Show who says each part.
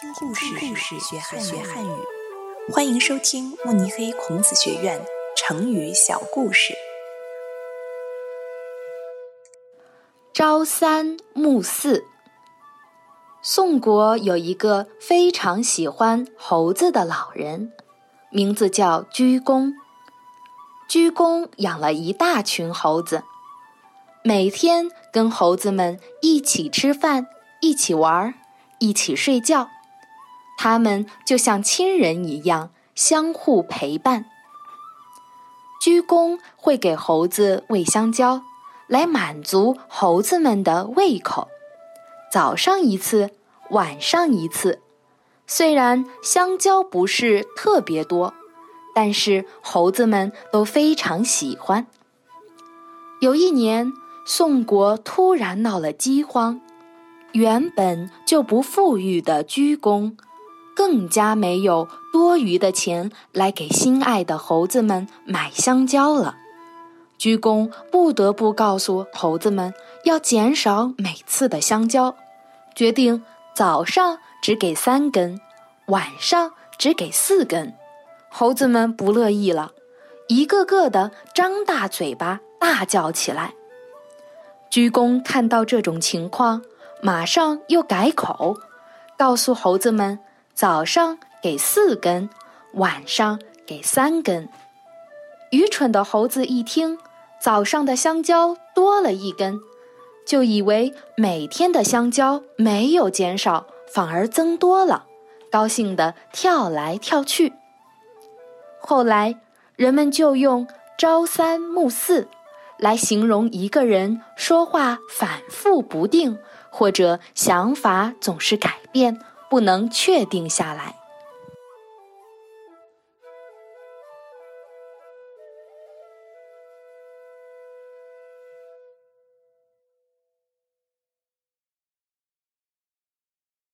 Speaker 1: 听故事，故事学汉学汉语。欢迎收听慕尼黑孔子学院成语小故事。
Speaker 2: 朝三暮四。宋国有一个非常喜欢猴子的老人，名字叫鞠躬。鞠躬养了一大群猴子，每天跟猴子们一起吃饭，一起玩，一起睡觉。他们就像亲人一样，相互陪伴。鞠躬会给猴子喂香蕉，来满足猴子们的胃口。早上一次，晚上一次。虽然香蕉不是特别多，但是猴子们都非常喜欢。有一年，宋国突然闹了饥荒，原本就不富裕的鞠躬。更加没有多余的钱来给心爱的猴子们买香蕉了。鞠躬不得不告诉猴子们要减少每次的香蕉，决定早上只给三根，晚上只给四根。猴子们不乐意了，一个个的张大嘴巴大叫起来。鞠躬看到这种情况，马上又改口，告诉猴子们。早上给四根，晚上给三根。愚蠢的猴子一听，早上的香蕉多了一根，就以为每天的香蕉没有减少，反而增多了，高兴地跳来跳去。后来，人们就用“朝三暮四”来形容一个人说话反复不定，或者想法总是改变。不能确定下来。